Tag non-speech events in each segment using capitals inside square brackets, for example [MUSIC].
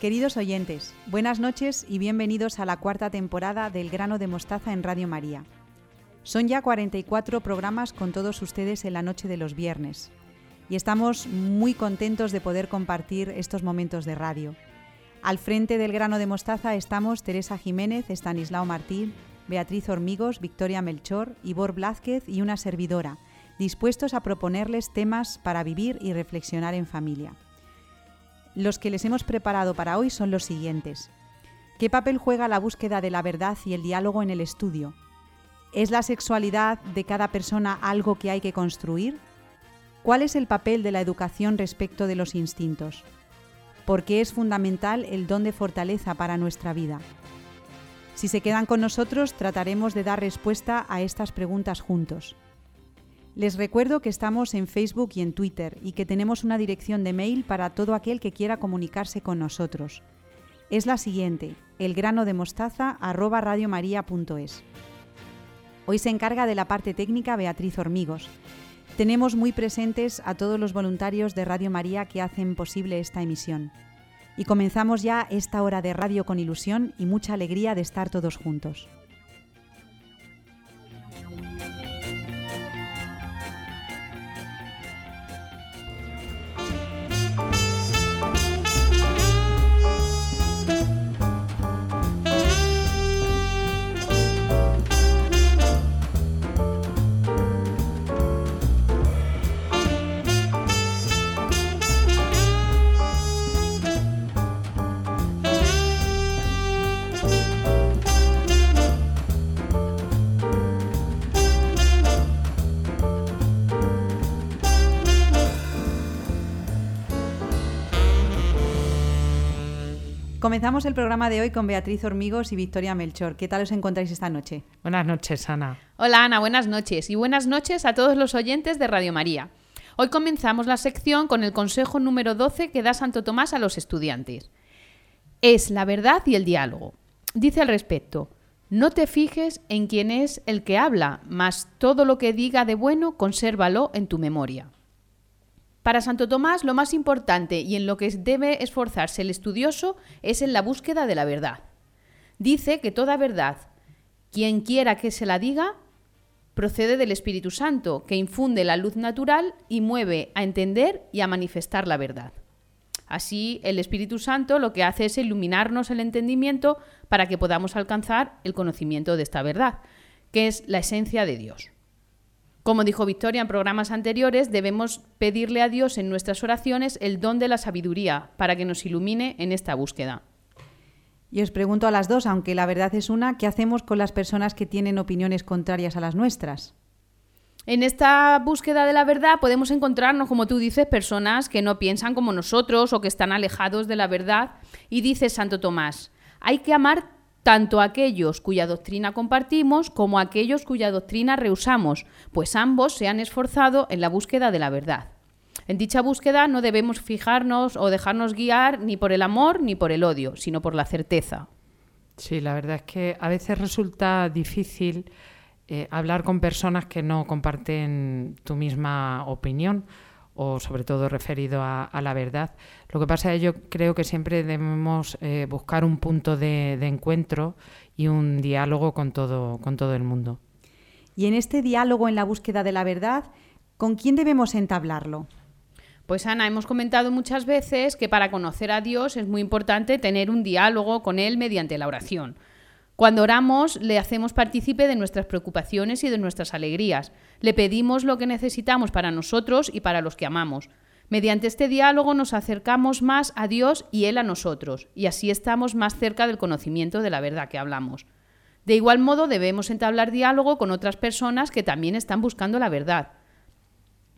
Queridos oyentes, buenas noches y bienvenidos a la cuarta temporada del Grano de Mostaza en Radio María. Son ya 44 programas con todos ustedes en la noche de los viernes y estamos muy contentos de poder compartir estos momentos de radio. Al frente del Grano de Mostaza estamos Teresa Jiménez, Estanislao Martín, Beatriz Hormigos, Victoria Melchor, Ivor Blázquez y una servidora, dispuestos a proponerles temas para vivir y reflexionar en familia. Los que les hemos preparado para hoy son los siguientes. ¿Qué papel juega la búsqueda de la verdad y el diálogo en el estudio? ¿Es la sexualidad de cada persona algo que hay que construir? ¿Cuál es el papel de la educación respecto de los instintos? ¿Por qué es fundamental el don de fortaleza para nuestra vida? Si se quedan con nosotros, trataremos de dar respuesta a estas preguntas juntos. Les recuerdo que estamos en Facebook y en Twitter y que tenemos una dirección de mail para todo aquel que quiera comunicarse con nosotros. Es la siguiente, elgranodemostaza@radiomaria.es. Hoy se encarga de la parte técnica Beatriz Hormigos. Tenemos muy presentes a todos los voluntarios de Radio María que hacen posible esta emisión. Y comenzamos ya esta hora de radio con ilusión y mucha alegría de estar todos juntos. Comenzamos el programa de hoy con Beatriz Hormigos y Victoria Melchor. ¿Qué tal os encontráis esta noche? Buenas noches, Ana. Hola, Ana, buenas noches. Y buenas noches a todos los oyentes de Radio María. Hoy comenzamos la sección con el consejo número 12 que da Santo Tomás a los estudiantes. Es la verdad y el diálogo. Dice al respecto, no te fijes en quién es el que habla, mas todo lo que diga de bueno, consérvalo en tu memoria. Para Santo Tomás, lo más importante y en lo que debe esforzarse el estudioso es en la búsqueda de la verdad. Dice que toda verdad, quien quiera que se la diga, procede del Espíritu Santo, que infunde la luz natural y mueve a entender y a manifestar la verdad. Así, el Espíritu Santo lo que hace es iluminarnos el entendimiento para que podamos alcanzar el conocimiento de esta verdad, que es la esencia de Dios. Como dijo Victoria en programas anteriores, debemos pedirle a Dios en nuestras oraciones el don de la sabiduría para que nos ilumine en esta búsqueda. Y os pregunto a las dos, aunque la verdad es una, ¿qué hacemos con las personas que tienen opiniones contrarias a las nuestras? En esta búsqueda de la verdad podemos encontrarnos, como tú dices, personas que no piensan como nosotros o que están alejados de la verdad. Y dice Santo Tomás, hay que amar tanto aquellos cuya doctrina compartimos como aquellos cuya doctrina rehusamos, pues ambos se han esforzado en la búsqueda de la verdad. En dicha búsqueda no debemos fijarnos o dejarnos guiar ni por el amor ni por el odio, sino por la certeza. Sí, la verdad es que a veces resulta difícil eh, hablar con personas que no comparten tu misma opinión o sobre todo referido a, la verdad. Lo que pasa es que yo creo que siempre debemos eh, buscar un punto de, encuentro y un diálogo con todo, con todo el mundo. Y en este diálogo en la búsqueda de la verdad, ¿con quién debemos entablarlo? Pues Ana, hemos comentado muchas veces que para conocer a Dios es muy importante tener un diálogo con Él mediante la oración. Cuando oramos, le hacemos partícipe de nuestras preocupaciones y de nuestras alegrías. Le pedimos lo que necesitamos para nosotros y para los que amamos. Mediante este diálogo nos acercamos más a Dios y Él a nosotros, y así estamos más cerca del conocimiento de la verdad que hablamos. De igual modo, debemos entablar diálogo con otras personas que también están buscando la verdad.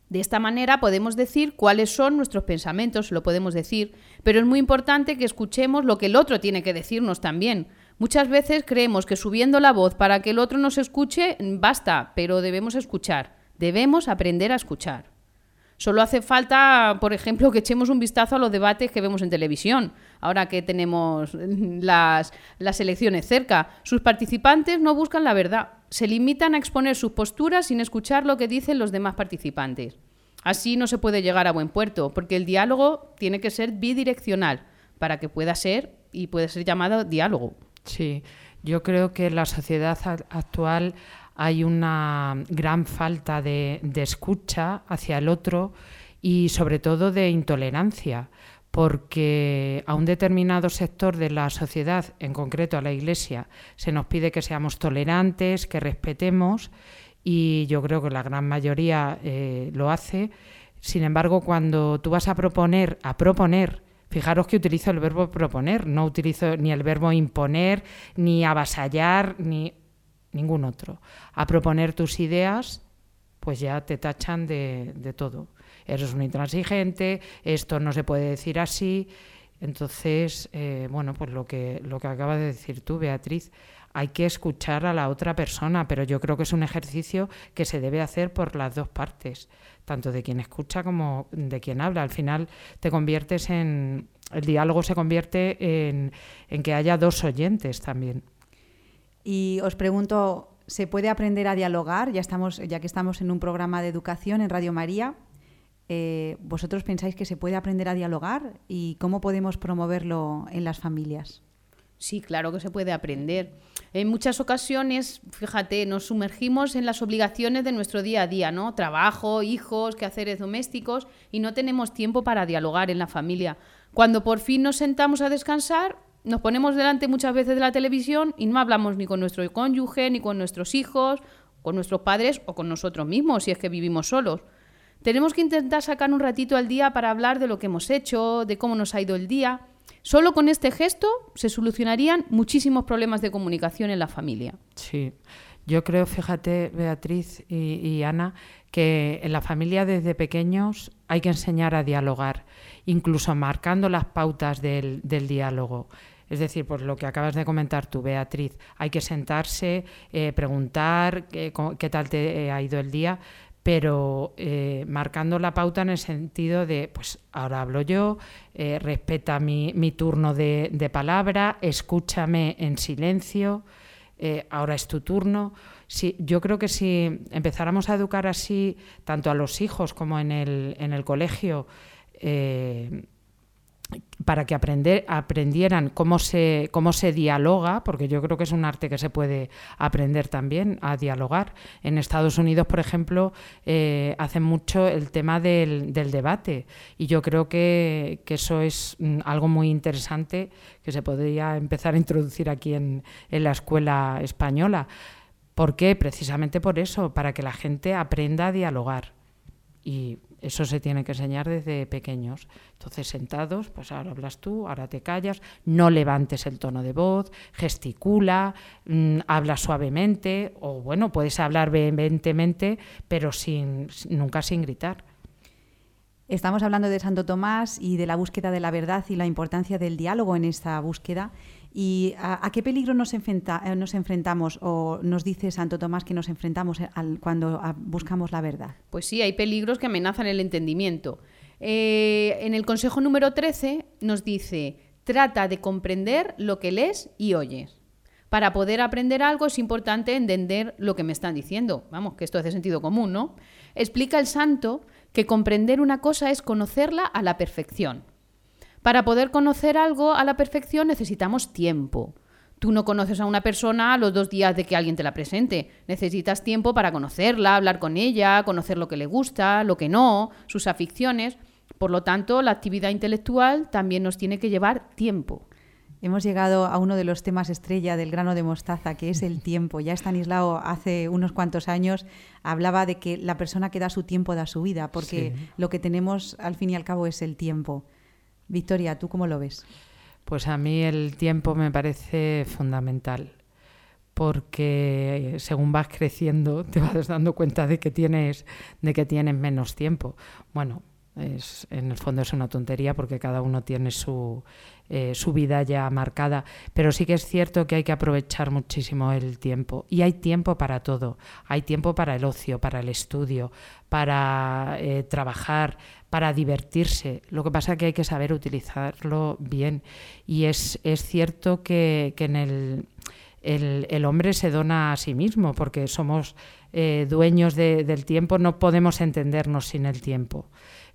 De esta manera podemos decir cuáles son nuestros pensamientos, lo podemos decir, pero es muy importante que escuchemos lo que el otro tiene que decirnos también, Muchas veces creemos que subiendo la voz para que el otro nos escuche basta, pero debemos escuchar, debemos aprender a escuchar. Solo hace falta, por ejemplo, que echemos un vistazo a los debates que vemos en televisión, ahora que tenemos [LAUGHS] las, elecciones cerca. Sus participantes no buscan la verdad, se limitan a exponer sus posturas sin escuchar lo que dicen los demás participantes. Así no se puede llegar a buen puerto, porque el diálogo tiene que ser bidireccional para que pueda ser y pueda ser llamado diálogo. Sí, yo creo que en la sociedad actual hay una gran falta de, de escucha hacia el otro y sobre todo de intolerancia porque a un determinado sector de la sociedad, en concreto a la Iglesia, se nos pide que seamos tolerantes, que respetemos, y yo creo que la gran mayoría eh, lo hace. Sin embargo, cuando tú vas a proponer, a proponer, fijaros que utilizo el verbo proponer, no utilizo ni el verbo imponer, ni avasallar, ni ningún otro. A proponer tus ideas, pues ya te tachan de, de todo eres un intransigente, esto no se puede decir así. Entonces, eh, bueno, pues lo que, lo que acabas de decir tú, Beatriz, hay que escuchar a la otra persona, pero yo creo que es un ejercicio que se debe hacer por las dos partes, tanto de quien escucha como de quien habla. Al final te conviertes en, el diálogo se convierte en, en que haya dos oyentes también. Y os pregunto, ¿se puede aprender a dialogar? Ya, estamos, ya que estamos en un programa de educación en Radio María, eh, ¿vosotros pensáis que se puede aprender a dialogar y cómo podemos promoverlo en las familias? Sí, claro que se puede aprender. En muchas ocasiones, fíjate, nos sumergimos en las obligaciones de nuestro día a día, ¿no? Trabajo, hijos, quehaceres domésticos y no tenemos tiempo para dialogar en la familia. Cuando por fin nos sentamos a descansar, nos ponemos delante muchas veces de la televisión y no hablamos ni con nuestro cónyuge, ni con nuestros hijos, con nuestros padres o con nosotros mismos, si es que vivimos solos. Tenemos que intentar sacar un ratito al día para hablar de lo que hemos hecho, de cómo nos ha ido el día. Solo con este gesto se solucionarían muchísimos problemas de comunicación en la familia. Sí, yo creo, fíjate, Beatriz y, Ana, que en la familia desde pequeños hay que enseñar a dialogar, incluso marcando las pautas del, diálogo. Es decir, pues lo que acabas de comentar tú, Beatriz, hay que sentarse, eh, preguntar qué, tal te ha ido el día, pero eh, marcando la pauta en el sentido de, pues ahora hablo yo, eh, respeta mi, turno de, palabra, escúchame en silencio, eh, ahora es tu turno. yo creo que si empezáramos a educar así, tanto a los hijos como en el, en el colegio, para que aprender, aprendieran cómo se, cómo se dialoga, porque yo creo que es un arte que se puede aprender también a dialogar. En Estados Unidos, por ejemplo, eh, hacen mucho el tema del, debate y yo creo que, eso es mm, algo muy interesante que se podría empezar a introducir aquí en, en la escuela española. ¿Por qué? Precisamente por eso, para que la gente aprenda a dialogar. Y eso se tiene que enseñar desde pequeños. Entonces, sentados, pues ahora hablas tú, ahora te callas, no levantes el tono de voz, gesticula, mm, habla suavemente, o bueno, puedes hablar vehementemente, pero sin, nunca sin gritar. Estamos hablando de Santo Tomás y de la búsqueda de la verdad y la importancia del diálogo en esta búsqueda. ¿Y a, qué peligro nos, eh, nos, enfrentamos o nos dice Santo Tomás que nos enfrentamos cuando buscamos la verdad? Pues sí, hay peligros que amenazan el entendimiento. Eh, en el consejo número 13 nos dice, trata de comprender lo que lees y oyes. Para poder aprender algo es importante entender lo que me están diciendo. Vamos, que esto hace sentido común, ¿no? Explica el santo que comprender una cosa es conocerla a la perfección. Para poder conocer algo a la perfección necesitamos tiempo. Tú no conoces a una persona a los dos días de que alguien te la presente. Necesitas tiempo para conocerla, hablar con ella, conocer lo que le gusta, lo que no, sus aficiones. Por lo tanto, la actividad intelectual también nos tiene que llevar tiempo. Hemos llegado a uno de los temas estrella del grano de mostaza, que es el tiempo. Ya Stanislao hace unos cuantos años hablaba de que la persona que da su tiempo da su vida, porque lo que tenemos al fin y al cabo es el tiempo. Victoria, ¿tú cómo lo ves? Pues a mí el tiempo me parece fundamental porque según vas creciendo te vas dando cuenta de que tienes de que tienes menos tiempo. Bueno, es, en el fondo es una tontería porque cada uno tiene su, eh, su vida ya marcada, pero sí que es cierto que hay que aprovechar muchísimo el tiempo y hay tiempo para todo, hay tiempo para el ocio, para el estudio, para eh, trabajar, para divertirse. Lo que pasa es que hay que saber utilizarlo bien y es, es cierto que, en el, el, hombre se dona a sí mismo porque somos eh, dueños del tiempo, no podemos entendernos sin el tiempo.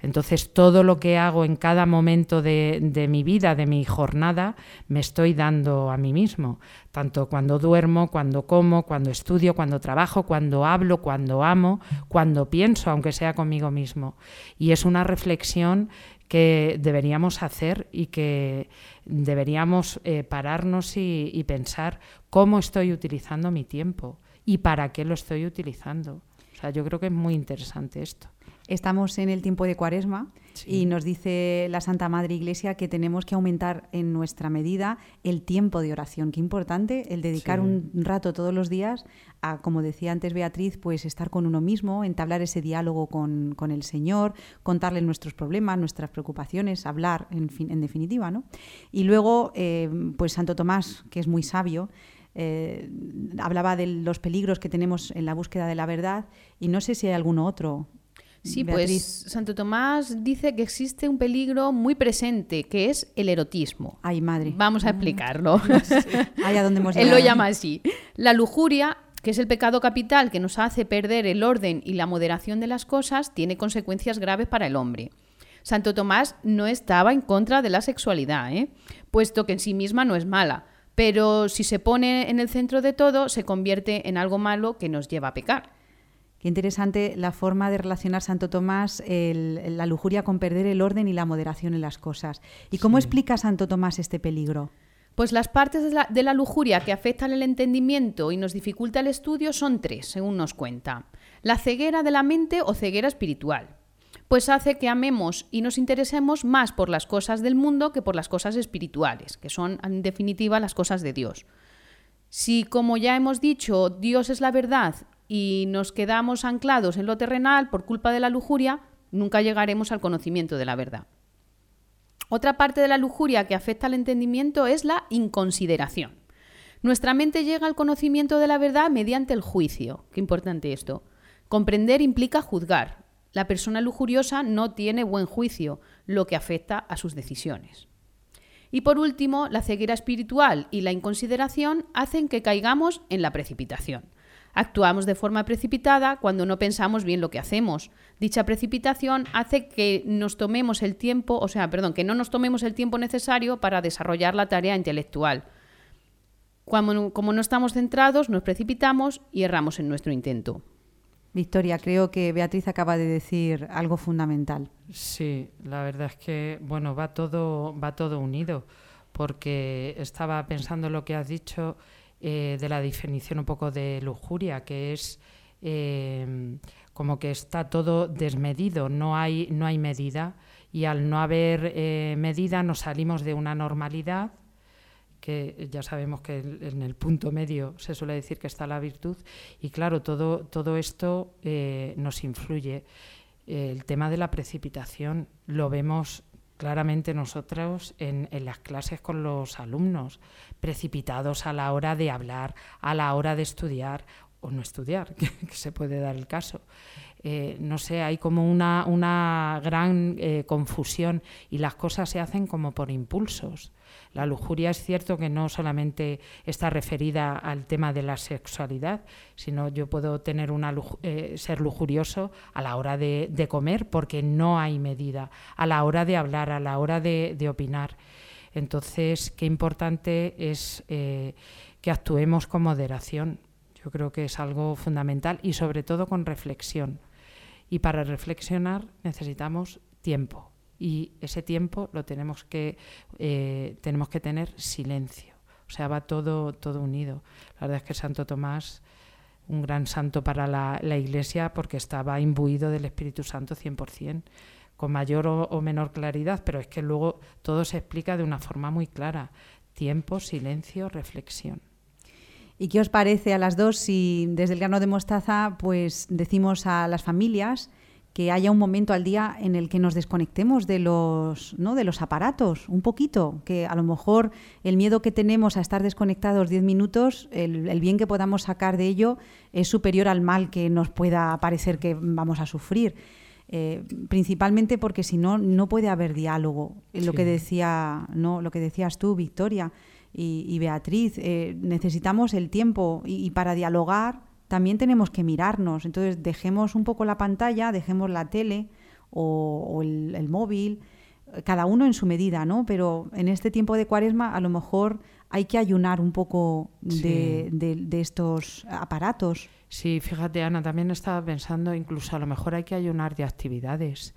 Entonces, todo lo que hago en cada momento de, mi vida, de mi jornada, me estoy dando a mí mismo. Tanto cuando duermo, cuando como, cuando estudio, cuando trabajo, cuando hablo, cuando amo, cuando pienso, aunque sea conmigo mismo. Y es una reflexión que deberíamos hacer y que deberíamos eh, pararnos y, y pensar cómo estoy utilizando mi tiempo y para qué lo estoy utilizando. O sea, yo creo que es muy interesante esto. Estamos en el tiempo de Cuaresma sí. y nos dice la Santa Madre Iglesia que tenemos que aumentar en nuestra medida el tiempo de oración. Qué importante el dedicar sí. un rato todos los días a, como decía antes Beatriz, pues estar con uno mismo, entablar ese diálogo con, con el Señor, contarle nuestros problemas, nuestras preocupaciones, hablar, en, fin, en definitiva, ¿no? Y luego, eh, pues Santo Tomás, que es muy sabio, eh, hablaba de los peligros que tenemos en la búsqueda de la verdad y no sé si hay alguno otro Sí, Beatriz. pues Santo Tomás dice que existe un peligro muy presente, que es el erotismo. Ay, madre. Vamos a explicarlo. Sí. [LAUGHS] Ay, ¿a dónde hemos Él lo llama así. La lujuria, que es el pecado capital que nos hace perder el orden y la moderación de las cosas, tiene consecuencias graves para el hombre. Santo Tomás no estaba en contra de la sexualidad, ¿eh? puesto que en sí misma no es mala, pero si se pone en el centro de todo, se convierte en algo malo que nos lleva a pecar. Qué interesante la forma de relacionar Santo Tomás el, la lujuria con perder el orden y la moderación en las cosas. ¿Y cómo sí. explica Santo Tomás este peligro? Pues las partes de la, de la, lujuria que afectan el entendimiento y nos dificulta el estudio son tres, según nos cuenta. La ceguera de la mente o ceguera espiritual. Pues hace que amemos y nos interesemos más por las cosas del mundo que por las cosas espirituales, que son en definitiva las cosas de Dios. Si, como ya hemos dicho, Dios es la verdad y nos quedamos anclados en lo terrenal por culpa de la lujuria, nunca llegaremos al conocimiento de la verdad. Otra parte de la lujuria que afecta al entendimiento es la inconsideración. Nuestra mente llega al conocimiento de la verdad mediante el juicio. Qué importante esto. Comprender implica juzgar. La persona lujuriosa no tiene buen juicio, lo que afecta a sus decisiones. Y por último, la ceguera espiritual y la inconsideración hacen que caigamos en la precipitación. Actuamos de forma precipitada cuando no pensamos bien lo que hacemos. Dicha precipitación hace que nos tomemos el tiempo, o sea, perdón, que no nos tomemos el tiempo necesario para desarrollar la tarea intelectual. Cuando, como no estamos centrados, nos precipitamos y erramos en nuestro intento. Victoria, creo que Beatriz acaba de decir algo fundamental. Sí, la verdad es que bueno, va todo, va todo unido, porque estaba pensando lo que has dicho eh, de la definición un poco de lujuria, que es eh, como que está todo desmedido, no hay, no hay medida, y al no haber eh, medida nos salimos de una normalidad que ya sabemos que en el punto medio se suele decir que está la virtud, y claro, todo, todo esto nos influye. El tema de la precipitación lo vemos claramente nosotros en, en, las clases con los alumnos, precipitados a la hora de hablar, a la hora de estudiar o no estudiar, [LAUGHS] que, se puede dar el caso. Eh, no sé, hay como una, una gran eh, confusión y las cosas se hacen como por impulsos. La lujuria es cierto que no solamente está referida al tema de la sexualidad, sino yo puedo tener una eh, ser lujurioso a la hora de, comer porque no hay medida, a la hora de hablar, a la hora de, de opinar. Entonces, qué importante es eh, que actuemos con moderación. Yo creo que es algo fundamental y sobre todo con reflexión. Y para reflexionar necesitamos tiempo y ese tiempo lo tenemos que eh, tenemos que tener silencio. O sea va todo todo unido. La verdad es que Santo Tomás un gran santo para la, Iglesia porque estaba imbuido del Espíritu Santo 100% con mayor o, o menor claridad pero es que luego todo se explica de una forma muy clara. Tiempo silencio reflexión. ¿Y qué os parece a las dos si desde el grano de mostaza pues decimos a las familias que haya un momento al día en el que nos desconectemos de los, ¿no? de los aparatos un poquito, que a lo mejor el miedo que tenemos a estar desconectados 10 minutos, el, el, bien que podamos sacar de ello es superior al mal que nos pueda parecer que vamos a sufrir. Eh, principalmente porque si no, no puede haber diálogo. Sí. Lo, que decía, ¿no? lo que decías tú, Victoria y, y Beatriz, eh, necesitamos el tiempo y, y para dialogar también tenemos que mirarnos. Entonces, dejemos un poco la pantalla, dejemos la tele o, el, móvil, cada uno en su medida, ¿no? Pero en este tiempo de cuaresma a lo mejor hay que ayunar un poco de, de, estos aparatos. Sí, fíjate Ana, también estaba pensando incluso a lo mejor hay que ayunar de actividades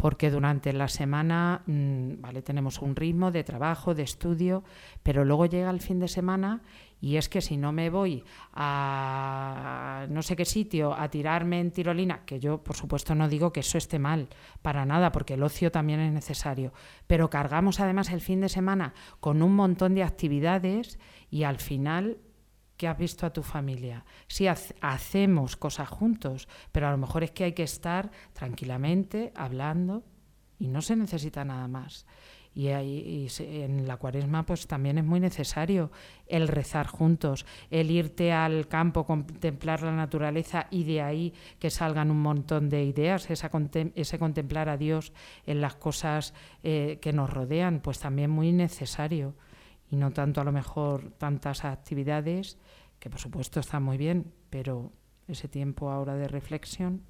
porque durante la semana mm, vale tenemos un ritmo de trabajo, de estudio, pero luego llega el fin de semana y es que si no me voy a no sé qué sitio a tirarme en tirolina, que yo por supuesto no digo que eso esté mal, para nada, porque el ocio también es necesario, pero cargamos además el fin de semana con un montón de actividades y al final que has visto a tu familia. Sí, hacemos cosas juntos, pero a lo mejor es que hay que estar tranquilamente hablando y no se necesita nada más. Y, ahí, en la cuaresma pues también es muy necesario el rezar juntos, el irte al campo, contemplar la naturaleza y de ahí que salgan un montón de ideas, esa ese contemplar a Dios en las cosas eh, que nos rodean, pues también muy necesario y no tanto a lo mejor tantas actividades, que por supuesto están muy bien, pero ese tiempo ahora de reflexión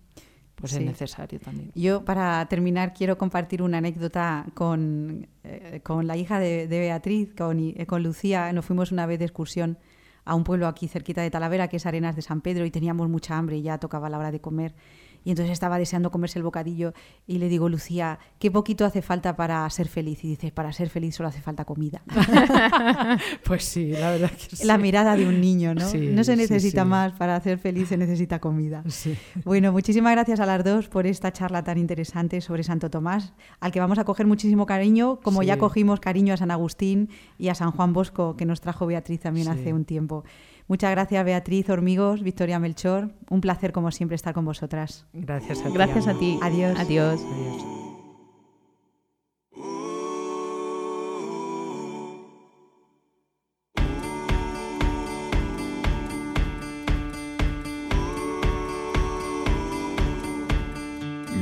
pues es necesario también. Yo para terminar quiero compartir una anécdota con, eh, con la hija de, Beatriz, con, eh, con Lucía. Nos fuimos una vez de excursión a un pueblo aquí cerquita de Talavera, que es Arenas de San Pedro, y teníamos mucha hambre y ya tocaba la hora de comer y entonces estaba deseando comerse el bocadillo y le digo, Lucía, ¿qué poquito hace falta para ser feliz? Y dice, para ser feliz solo hace falta comida. [LAUGHS] [LAUGHS] pues sí, la verdad que sí. La mirada de un niño, ¿no? no se necesita más, para ser feliz se necesita comida. Bueno, muchísimas gracias a las dos por esta charla tan interesante sobre Santo Tomás, al que vamos a coger muchísimo cariño, como ya cogimos cariño a San Agustín y a San Juan Bosco, que nos trajo Beatriz también hace un tiempo. Muchas gracias Beatriz Hormigos, Victoria Melchor. Un placer como siempre estar con vosotras. Gracias a ti. Gracias a ti. Adiós. Adiós.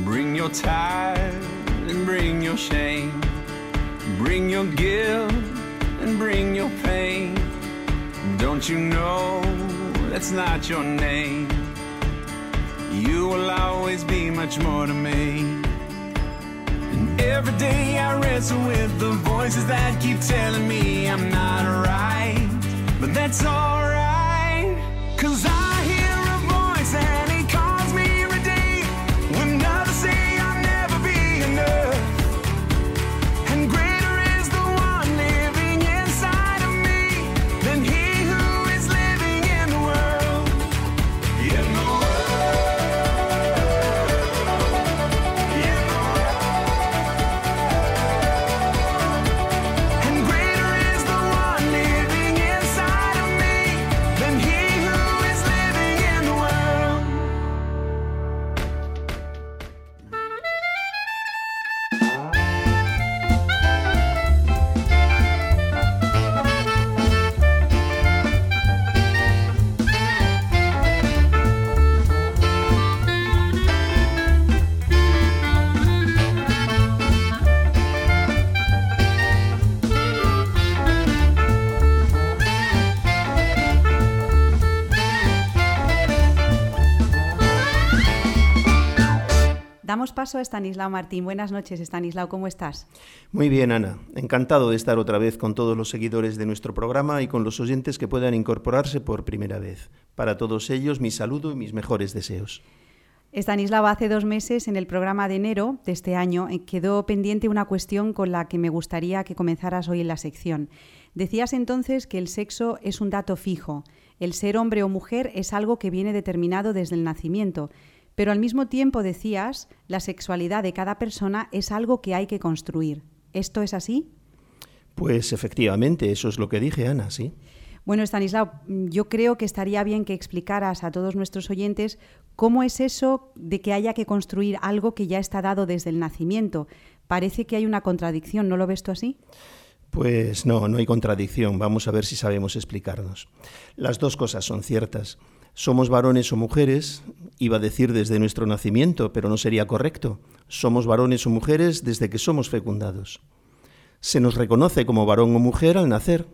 Bring your tide and bring your shame. Bring your guilt and bring your pain. Don't you know that's not your name? You will always be much more to me. And every day I wrestle with the voices that keep telling me I'm not right. But that's alright, paso a Stanislao Martín. Buenas noches, Stanislao, ¿cómo estás? Muy bien, Ana. Encantado de estar otra vez con todos los seguidores de nuestro programa y con los oyentes que puedan incorporarse por primera vez. Para todos ellos, mi saludo y mis mejores deseos. Stanislao, hace dos meses, en el programa de enero de este año, eh, quedó pendiente una cuestión con la que me gustaría que comenzaras hoy en la sección. Decías entonces que el sexo es un dato fijo. El ser hombre o mujer es algo que viene determinado desde el nacimiento pero al mismo tiempo decías, la sexualidad de cada persona es algo que hay que construir. ¿Esto es así? Pues efectivamente, eso es lo que dije, Ana, sí. Bueno, Stanislao, yo creo que estaría bien que explicaras a todos nuestros oyentes cómo es eso de que haya que construir algo que ya está dado desde el nacimiento. Parece que hay una contradicción, ¿no lo ves tú así? Pues no, no hay contradicción. Vamos a ver si sabemos explicarnos. Las dos cosas son ciertas. Somos varones o mujeres, iba a decir desde nuestro nacimiento, pero no sería correcto. Somos varones o mujeres desde que somos fecundados. Se nos reconoce como varón o mujer al nacer.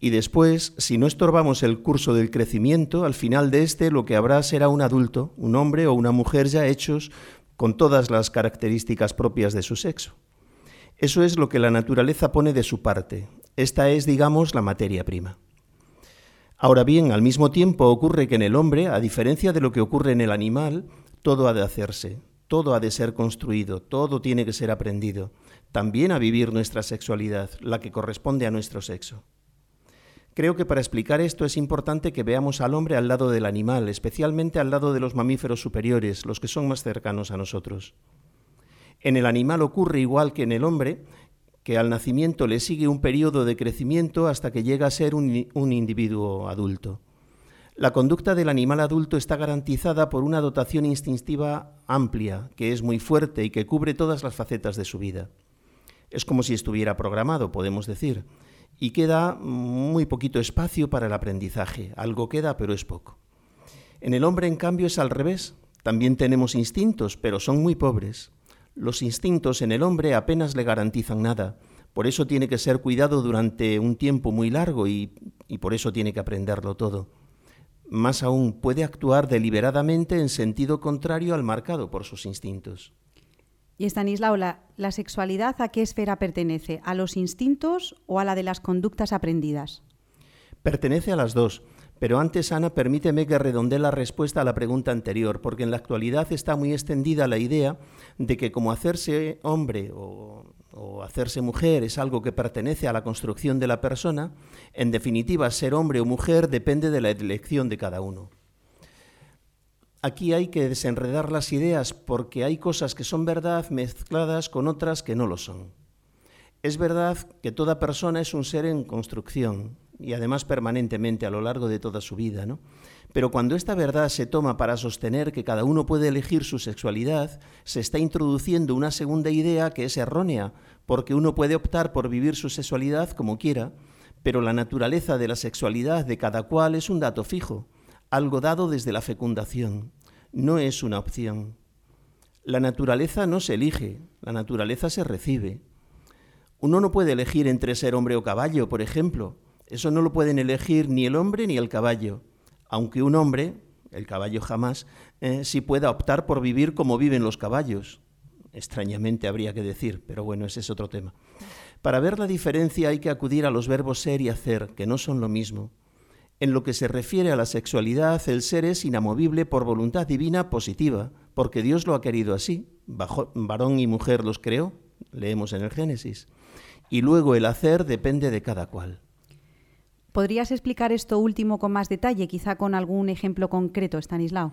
Y después, si no estorbamos el curso del crecimiento, al final de este lo que habrá será un adulto, un hombre o una mujer ya hechos con todas las características propias de su sexo. Eso es lo que la naturaleza pone de su parte. Esta es, digamos, la materia prima. Ahora bien, al mismo tiempo ocurre que en el hombre, a diferencia de lo que ocurre en el animal, todo ha de hacerse, todo ha de ser construido, todo tiene que ser aprendido, también a vivir nuestra sexualidad, la que corresponde a nuestro sexo. Creo que para explicar esto es importante que veamos al hombre al lado del animal, especialmente al lado de los mamíferos superiores, los que son más cercanos a nosotros. En el animal ocurre igual que en el hombre, que al nacimiento le sigue un periodo de crecimiento hasta que llega a ser un, un, individuo adulto. La conducta del animal adulto está garantizada por una dotación instintiva amplia, que es muy fuerte y que cubre todas las facetas de su vida. Es como si estuviera programado, podemos decir, y queda muy poquito espacio para el aprendizaje. Algo queda, pero es poco. En el hombre, en cambio, es al revés. También tenemos instintos, pero son muy pobres. Los instintos en el hombre apenas le garantizan nada. Por eso tiene que ser cuidado durante un tiempo muy largo y, y por eso tiene que aprenderlo todo. Más aún, puede actuar deliberadamente en sentido contrario al marcado por sus instintos. Y Estanislao, la, la, sexualidad a qué esfera pertenece? ¿A los instintos o a la de las conductas aprendidas? Pertenece a las dos. Pero antes, Ana, permíteme que redondee la respuesta a la pregunta anterior, porque en la actualidad está muy extendida la idea de que como hacerse hombre o, o, hacerse mujer es algo que pertenece a la construcción de la persona, en definitiva, ser hombre o mujer depende de la elección de cada uno. Aquí hay que desenredar las ideas porque hay cosas que son verdad mezcladas con otras que no lo son. Es verdad que toda persona es un ser en construcción, y además permanentemente a lo largo de toda su vida, ¿no? Pero cuando esta verdad se toma para sostener que cada uno puede elegir su sexualidad, se está introduciendo una segunda idea que es errónea, porque uno puede optar por vivir su sexualidad como quiera, pero la naturaleza de la sexualidad de cada cual es un dato fijo, algo dado desde la fecundación, no es una opción. La naturaleza no se elige, la naturaleza se recibe. Uno no puede elegir entre ser hombre o caballo, por ejemplo, eso no lo pueden elegir ni el hombre ni el caballo, aunque un hombre, el caballo jamás, eh, sí pueda optar por vivir como viven los caballos. Extrañamente habría que decir, pero bueno, ese es otro tema. Para ver la diferencia hay que acudir a los verbos ser y hacer, que no son lo mismo. En lo que se refiere a la sexualidad, el ser es inamovible por voluntad divina positiva, porque Dios lo ha querido así. Bajo, varón y mujer los creó, leemos en el Génesis. Y luego el hacer depende de cada cual. ¿Podrías explicar esto último con más detalle, quizá con algún ejemplo concreto, Stanislao?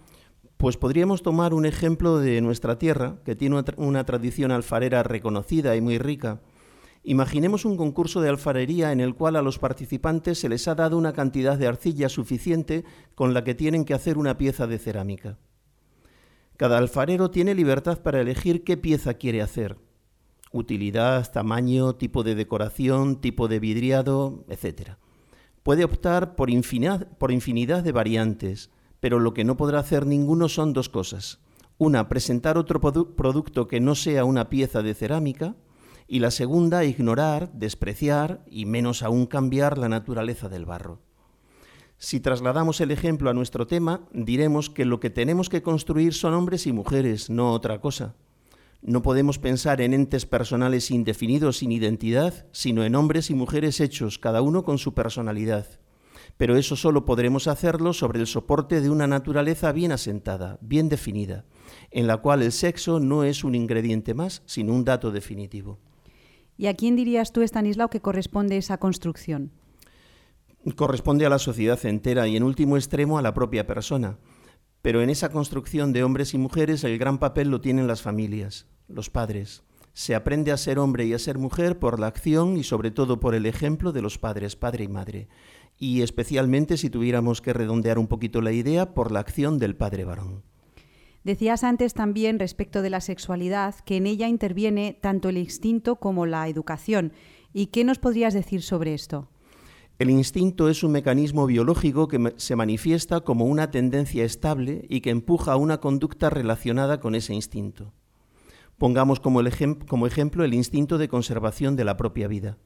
Pues podríamos tomar un ejemplo de nuestra tierra, que tiene una tradición alfarera reconocida y muy rica. Imaginemos un concurso de alfarería en el cual a los participantes se les ha dado una cantidad de arcilla suficiente con la que tienen que hacer una pieza de cerámica. Cada alfarero tiene libertad para elegir qué pieza quiere hacer. Utilidad, tamaño, tipo de decoración, tipo de vidriado, etc puede optar por infinidad, de variantes, pero lo que no podrá hacer ninguno son dos cosas. Una, presentar otro produ producto que no sea una pieza de cerámica, y la segunda, ignorar, despreciar y menos aún cambiar la naturaleza del barro. Si trasladamos el ejemplo a nuestro tema, diremos que lo que tenemos que construir son hombres y mujeres, no otra cosa. No podemos pensar en entes personales indefinidos sin identidad, sino en hombres y mujeres hechos, cada uno con su personalidad. Pero eso solo podremos hacerlo sobre el soporte de una naturaleza bien asentada, bien definida, en la cual el sexo no es un ingrediente más, sino un dato definitivo. ¿Y a quién dirías tú, Stanislao, que corresponde esa construcción? Corresponde a la sociedad entera y en último extremo a la propia persona. Pero en esa construcción de hombres y mujeres el gran papel lo tienen las familias los padres. Se aprende a ser hombre y a ser mujer por la acción y sobre todo por el ejemplo de los padres, padre y madre. Y especialmente, si tuviéramos que redondear un poquito la idea, por la acción del padre varón. Decías antes también respecto de la sexualidad que en ella interviene tanto el instinto como la educación. ¿Y qué nos podrías decir sobre esto? El instinto es un mecanismo biológico que se manifiesta como una tendencia estable y que empuja a una conducta relacionada con ese instinto. Pongamos como, como ejemplo el instinto de conservación de la propia vida.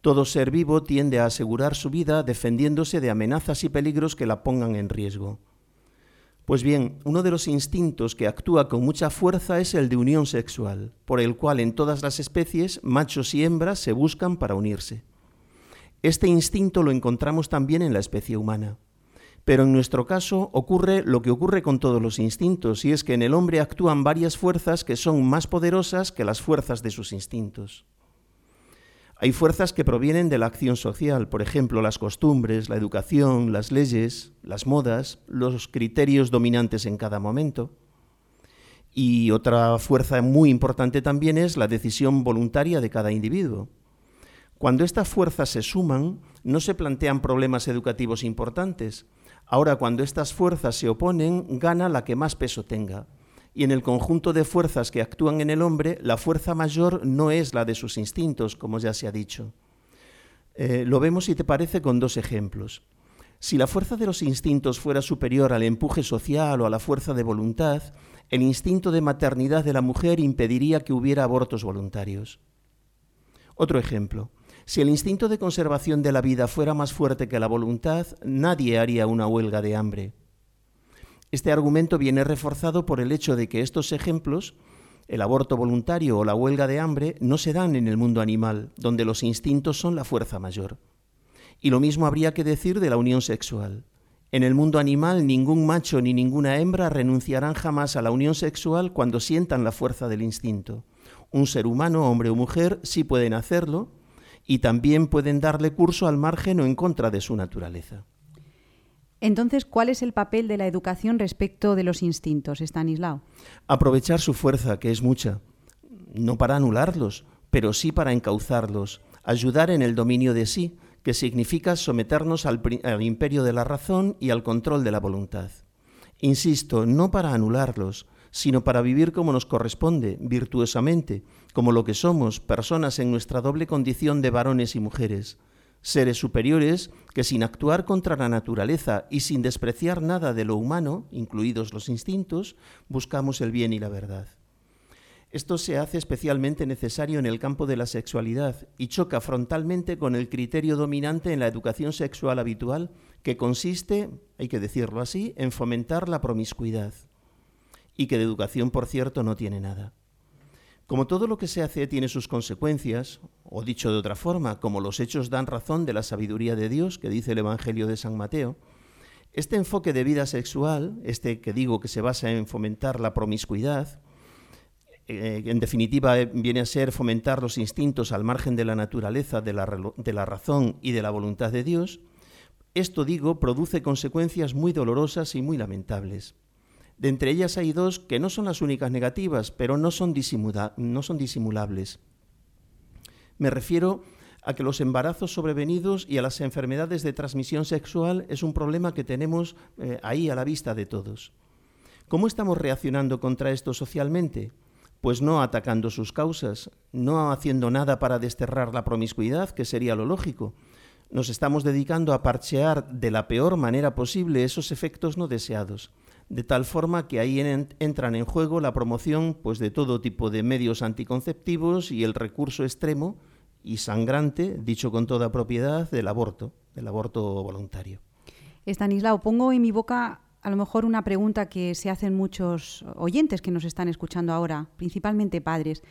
Todo ser vivo tiende a asegurar su vida defendiéndose de amenazas y peligros que la pongan en riesgo. Pues bien, uno de los instintos que actúa con mucha fuerza es el de unión sexual, por el cual en todas las especies machos y hembras se buscan para unirse. Este instinto lo encontramos también en la especie humana. Pero en nuestro caso ocurre lo que ocurre con todos los instintos, y es que en el hombre actúan varias fuerzas que son más poderosas que las fuerzas de sus instintos. Hay fuerzas que provienen de la acción social, por ejemplo, las costumbres, la educación, las leyes, las modas, los criterios dominantes en cada momento. Y otra fuerza muy importante también es la decisión voluntaria de cada individuo. Cuando estas fuerzas se suman, no se plantean problemas educativos importantes. Ahora, cuando estas fuerzas se oponen, gana la que más peso tenga y en el conjunto de fuerzas que actúan en el hombre, la fuerza mayor no es la de sus instintos, como ya se ha dicho. Eh, lo vemos, si te parece, con dos ejemplos. Si la fuerza de los instintos fuera superior al empuje social o a la fuerza de voluntad, el instinto de maternidad de la mujer impediría que hubiera abortos voluntarios. Otro ejemplo. Si el instinto de conservación de la vida fuera más fuerte que la voluntad, nadie haría una huelga de hambre. Este argumento viene reforzado por el hecho de que estos ejemplos, el aborto voluntario o la huelga de hambre, no se dan en el mundo animal, donde los instintos son la fuerza mayor. Y lo mismo habría que decir de la unión sexual. En el mundo animal ningún macho ni ninguna hembra renunciarán jamás a la unión sexual cuando sientan la fuerza del instinto. Un ser humano, hombre o mujer, sí pueden hacerlo y también pueden darle curso al margen o en contra de su naturaleza. Entonces, ¿cuál es el papel de la educación respecto de los instintos, Stanislao? Aprovechar su fuerza, que es mucha, no para anularlos, pero sí para encauzarlos, ayudar en el dominio de sí, que significa someternos al, al, imperio de la razón y al control de la voluntad. Insisto, no para anularlos, sino para vivir como nos corresponde, virtuosamente, como lo que somos, personas en nuestra doble condición de varones y mujeres, seres superiores que sin actuar contra la naturaleza y sin despreciar nada de lo humano, incluidos los instintos, buscamos el bien y la verdad. Esto se hace especialmente necesario en el campo de la sexualidad y choca frontalmente con el criterio dominante en la educación sexual habitual, que consiste, hay que decirlo así, en fomentar la promiscuidad, y que de educación, por cierto, no tiene nada. Como todo lo que se hace tiene sus consecuencias, o dicho de otra forma, como los hechos dan razón de la sabiduría de Dios, que dice el Evangelio de San Mateo, este enfoque de vida sexual, este que digo que se basa en fomentar la promiscuidad, eh, en definitiva eh, viene a ser fomentar los instintos al margen de la naturaleza, de la, de la razón y de la voluntad de Dios, esto digo produce consecuencias muy dolorosas y muy lamentables. De entre ellas hay dos que no son las únicas negativas, pero no son, no son disimulables. Me refiero a que los embarazos sobrevenidos y a las enfermedades de transmisión sexual es un problema que tenemos eh, ahí a la vista de todos. ¿Cómo estamos reaccionando contra esto socialmente? Pues no atacando sus causas, no haciendo nada para desterrar la promiscuidad, que sería lo lógico. Nos estamos dedicando a parchear de la peor manera posible esos efectos no deseados de tal forma que ahí entran en juego la promoción pues, de todo tipo de medios anticonceptivos y el recurso extremo y sangrante, dicho con toda propiedad, del aborto, del aborto voluntario. Estanislao, pongo en mi boca a lo mejor una pregunta que se hacen muchos oyentes que nos están escuchando ahora, principalmente padres.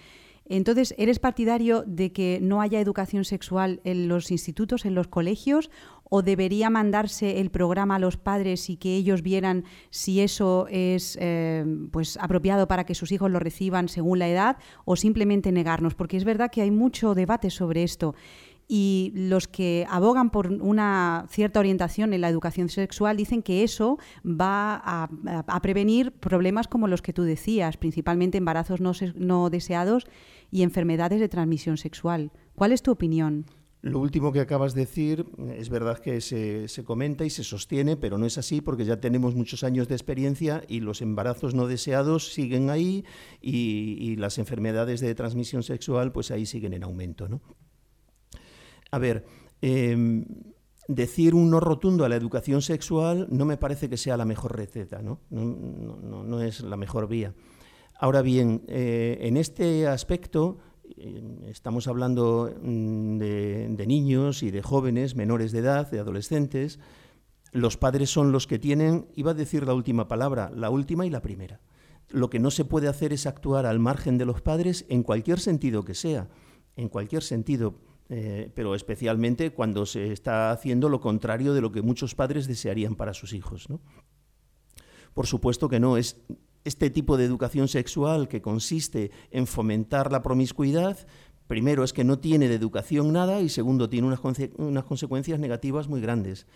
Entonces, ¿eres partidario de que no haya educación sexual en los institutos, en los colegios? ¿O debería mandarse el programa a los padres y que ellos vieran si eso es eh, pues, apropiado para que sus hijos lo reciban según la edad? ¿O simplemente negarnos? Porque es verdad que hay mucho debate sobre esto y los que abogan por una cierta orientación en la educación sexual dicen que eso va a, prevenir problemas como los que tú decías, principalmente embarazos no, no deseados y enfermedades de transmisión sexual. ¿Cuál es tu opinión? Lo último que acabas de decir es verdad que se, comenta y se sostiene, pero no es así porque ya tenemos muchos años de experiencia y los embarazos no deseados siguen ahí y, las enfermedades de transmisión sexual pues ahí siguen en aumento. ¿no? A ver, em, decir un no rotundo a la educación sexual no me parece que sea la mejor receta, no, no, es la mejor vía. Ahora bien, eh, en este aspecto eh, estamos hablando mm, de, niños y de jóvenes menores de edad, de adolescentes, los padres son los que tienen, iba a decir la última palabra, la última y la primera. Lo que no se puede hacer es actuar al margen de los padres en cualquier sentido que sea, en cualquier sentido, eh, pero especialmente cuando se está haciendo lo contrario de lo que muchos padres desearían para sus hijos. ¿no? Por supuesto que no, es este tipo de educación sexual que consiste en fomentar la promiscuidad, primero es que no tiene de educación nada y segundo tiene unas, unas consecuencias negativas muy grandes.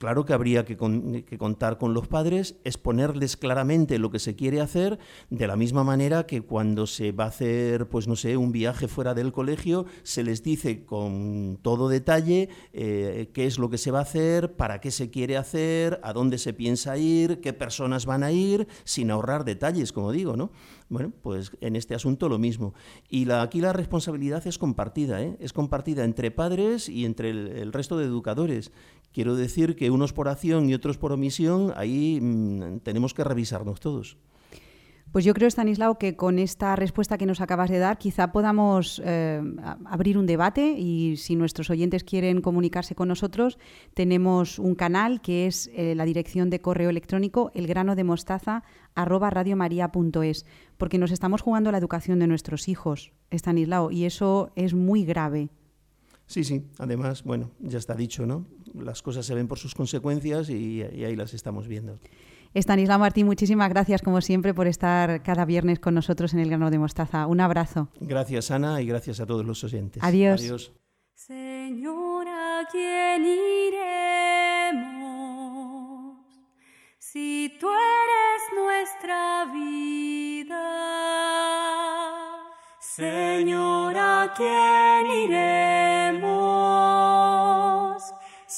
Claro que habría que, contar con los padres, exponerles claramente lo que se quiere hacer, de la misma manera que cuando se va a hacer, pues no sé, un viaje fuera del colegio, se les dice con todo detalle eh, qué es lo que se va a hacer, para qué se quiere hacer, a dónde se piensa ir, qué personas van a ir, sin ahorrar detalles, como digo, ¿no? Bueno, pues en este asunto lo mismo. Y la, aquí la responsabilidad es compartida, ¿eh? es compartida entre padres y entre el, resto de educadores. Quiero decir que unos por acción y otros por omisión, ahí mm, tenemos que revisarnos todos. Pues yo creo, Stanislao, que con esta respuesta que nos acabas de dar, quizá podamos eh, abrir un debate y si nuestros oyentes quieren comunicarse con nosotros, tenemos un canal que es eh, la dirección de correo electrónico elgranodemostaza@radiomaria.es, porque nos estamos jugando la educación de nuestros hijos, Stanislao, y eso es muy grave. Sí, sí. Además, bueno, ya está dicho, ¿no? Las cosas se ven por sus consecuencias y ahí las estamos viendo. Estanislao Martín, muchísimas gracias como siempre por estar cada viernes con nosotros en el grano de mostaza. Un abrazo. Gracias Ana y gracias a todos los oyentes. Adiós. Adiós. Señora, ¿quién iremos? Si tú eres nuestra vida. Señora, ¿quién iremos?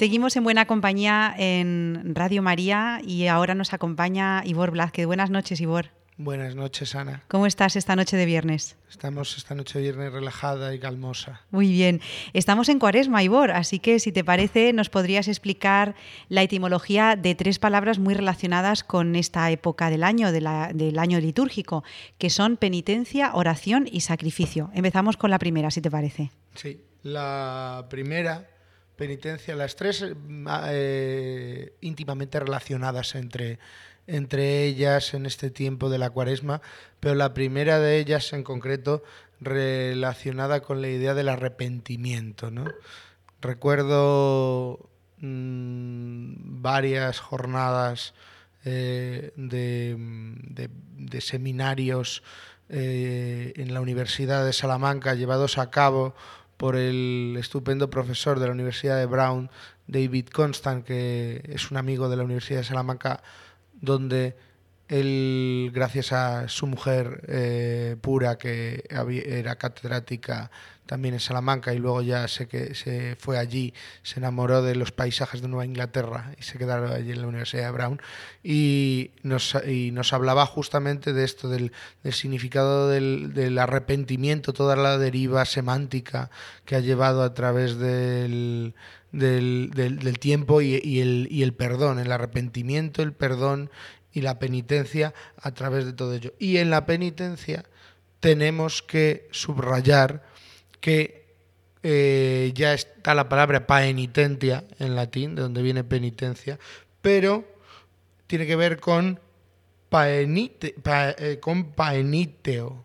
Seguimos en buena compañía en Radio María y ahora nos acompaña Ivor Blázquez. Buenas noches, Ivor. Buenas noches, Ana. ¿Cómo estás esta noche de viernes? Estamos esta noche de viernes relajada y calmosa. Muy bien. Estamos en Cuaresma, Ivor, así que si te parece nos podrías explicar la etimología de tres palabras muy relacionadas con esta época del año, de la- del año litúrgico, que son penitencia, oración y sacrificio. Empezamos con la primera, si te parece. Sí. La primera, penitencia, las tres eh, eh, íntimamente relacionadas entre, entre ellas en este tiempo de la cuaresma, pero la primera de ellas en concreto relacionada con la idea del arrepentimiento. ¿no? Recuerdo mm, varias jornadas eh, de, de- seminarios en la Universidad de Salamanca llevados a cabo por el estupendo profesor de la Universidad de Brown, David Constant, que es un amigo de la Universidad de Salamanca, donde él, gracias a su mujer eh, pura, que era catedrática también en Salamanca y luego ya sé que se fue allí, se enamoró de los paisajes de Nueva Inglaterra y se quedaron allí en la Universidad de Brown. Y nos, y nos hablaba justamente de esto, del, del significado del, del arrepentimiento, toda la deriva semántica que ha llevado a través del, del, tiempo y el, y el perdón, el arrepentimiento, el perdón y la penitencia a través de todo ello. Y en la penitencia tenemos que subrayar que eh, ya está la palabra paenitentia en latín, de donde viene penitencia, pero tiene que ver con, paenite, pa- eh, con paeniteo,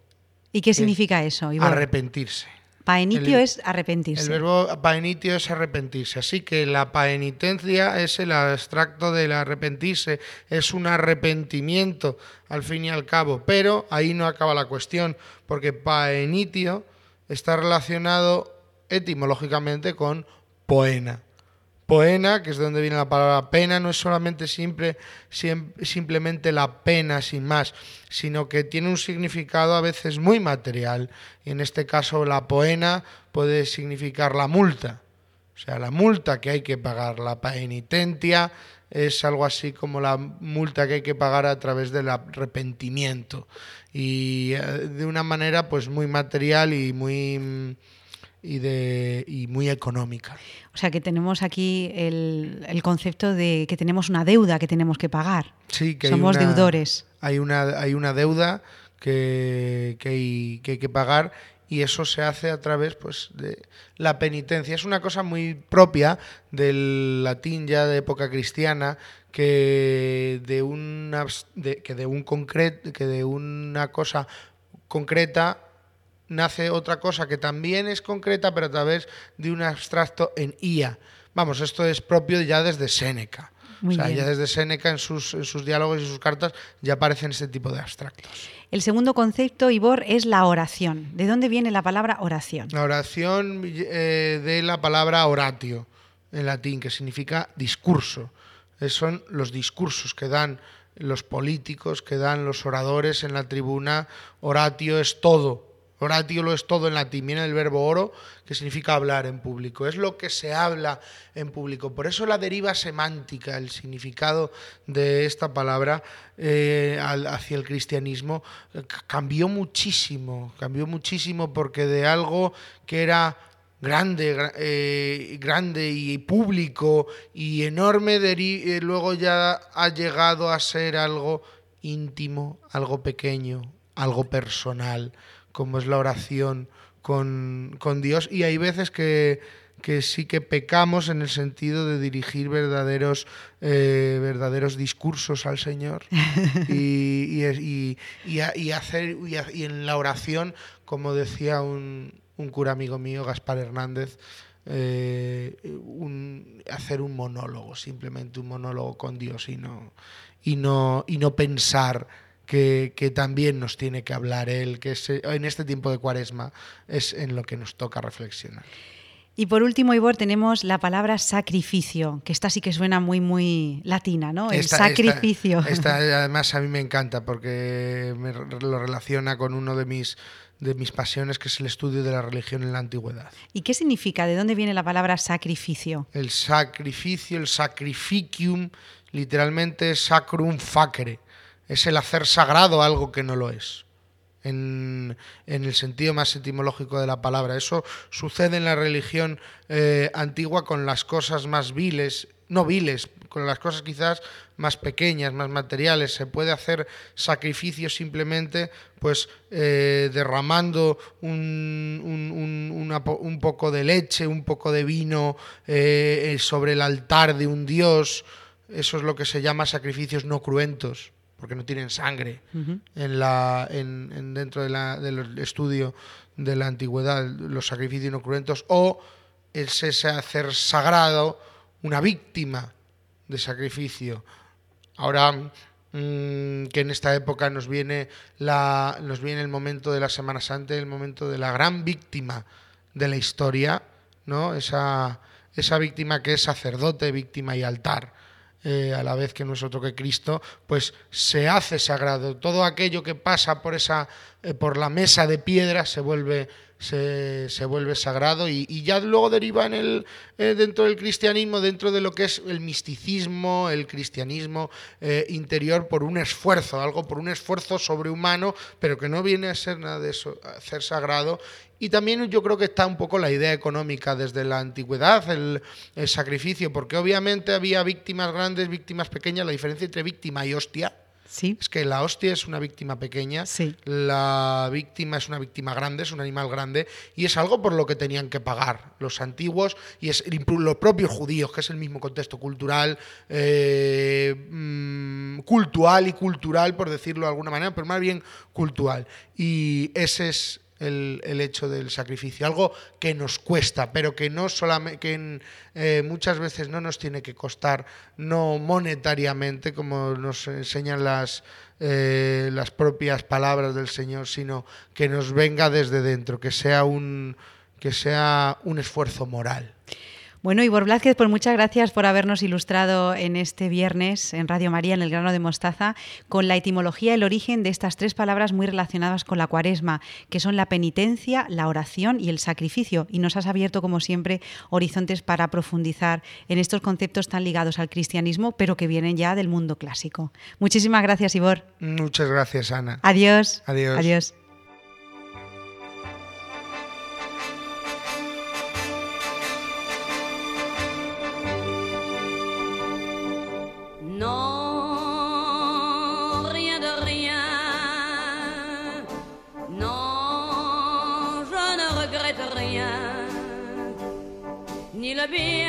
¿Y qué significa eso, Ivor? arrepentirse. Paenitio El- es arrepentirse. El verbo paenitio es arrepentirse, así que la paenitencia es el abstracto del arrepentirse, es un arrepentimiento al fin y al cabo, pero ahí no acaba la cuestión, porque paenitio está relacionado etimológicamente con poena. Poena, que es de donde viene la palabra pena, no es solamente siem- simplemente la pena sin más, sino que tiene un significado a veces muy material. Y en este caso la poena puede significar la multa. O sea, la multa que hay que pagar, la penitentia es algo así como la multa que hay que pagar a través del arrepentimiento. Y eh, de una manera pues muy material y muy mm, y de y muy económica. O sea que tenemos aquí el, el concepto de que tenemos una deuda que tenemos que pagar. Sí, que Somos una- deudores. Hay una, hay una deuda que, que hay, que hay que pagar y eso se hace a través pues, de la penitencia. Es una cosa muy propia del latín ya de época cristiana que de, un, abs- de, que de, un concret, que de una cosa concreta nace otra cosa que también es concreta, pero a través de un abstracto en IA. Vamos, esto es propio ya desde Séneca. Muy o sea, bien. ya desde Séneca en sus, en sus diálogos y sus cartas ya aparecen este tipo de abstractos. El segundo concepto, Ivor, es la oración. ¿De dónde viene la palabra oración? La oración eh, de la palabra oratio en latín, que significa discurso. Eh, son los discursos que dan los políticos, que dan los oradores en la tribuna. Oratio es todo. Oratio lo es todo en latín. Viene el verbo oro, que significa hablar en público. Es lo que se habla en público. Por eso la deriva semántica, el significado de esta palabra eh, hacia el cristianismo eh, cambió muchísimo. Cambió muchísimo porque de algo que era grande, gra- eh, grande y público y enorme, luego ya ha llegado a ser algo íntimo, algo pequeño, algo personal, como es la oración con, con Dios. Y hay veces que, que sí que pecamos en el sentido de dirigir verdaderos, eh, verdaderos discursos al Señor [LAUGHS] y, y- y- hacer y, a- y en la oración, como decía un, un cura amigo mío, Gaspar Hernández, eh, un- hacer un monólogo, simplemente un monólogo con Dios y no, y no, y no pensar que, que también nos tiene que hablar Él, que es, en este tiempo de cuaresma es en lo que nos toca reflexionar. Y por último, Ivor, tenemos la palabra sacrificio, que esta sí que suena muy, muy latina, ¿no? El Esta- sacrificio. Esta, [LAUGHS] además a mí me encanta porque me lo relaciona con uno de mis, de mis pasiones, que es el estudio de la religión en la antigüedad. ¿Y qué significa? ¿De dónde viene la palabra sacrificio? El sacrificio, el sacrificium, literalmente es sacrum facere. Es el hacer sagrado algo que no lo es. En, en el sentido más etimológico de la palabra. Eso sucede en la religión eh, antigua con las cosas más viles, no viles, con las cosas quizás más pequeñas, más materiales. Se puede hacer sacrificio simplemente pues eh, derramando un, un- un- poco de leche, un poco de vino eh, sobre el altar de un dios. Eso es lo que se llama sacrificios no cruentos, porque no tienen sangre en la, en, en- dentro de la- del estudio de la antigüedad, los sacrificios no cruentos, o es ese hacer sagrado una víctima de sacrificio. Ahora mm, que en esta época nos viene, la, nos viene el momento de la Semana Santa, el momento de la gran víctima de la historia, ¿no? Esa, esa víctima que es sacerdote, víctima y altar eh, a la vez que no es otro que Cristo, pues se hace sagrado. Todo aquello que pasa por esa, eh, por la mesa de piedra se vuelve se, se vuelve sagrado y, ya luego deriva en el, eh, dentro del cristianismo, dentro de lo que es el misticismo, el cristianismo interior, por un esfuerzo, algo por un esfuerzo sobrehumano, pero que no viene a ser nada de eso, a ser sagrado. Y también yo creo que está un poco la idea económica desde la antigüedad, el, el sacrificio, porque obviamente había víctimas grandes, víctimas pequeñas, la diferencia entre víctima y hostia. Sí. Es que la hostia es una víctima pequeña, Sí. la víctima es una víctima grande, es un animal grande, y es algo por lo que tenían que pagar los antiguos y es los propios judíos, que es el mismo contexto cultural, eh, mm, cultural y cultural, por decirlo de alguna manera, pero más bien cultural. Y ese es el, el hecho del sacrificio, algo que nos cuesta, pero que no solamente que eh, muchas veces no nos tiene que costar, no monetariamente, como nos enseñan las, eh, las propias palabras del Señor, sino que nos venga desde dentro, que sea un, que sea un esfuerzo moral. Bueno, Ivor Blázquez, pues muchas gracias por habernos ilustrado en este viernes en Radio María, en el grano de mostaza, con la etimología el origen de estas tres palabras muy relacionadas con la cuaresma, que son la penitencia, la oración y el sacrificio. Y nos has abierto, como siempre, horizontes para profundizar en estos conceptos tan ligados al cristianismo, pero que vienen ya del mundo clásico. Muchísimas gracias, Ivor. Muchas gracias, Ana. Adiós. Adiós. Adiós. Ni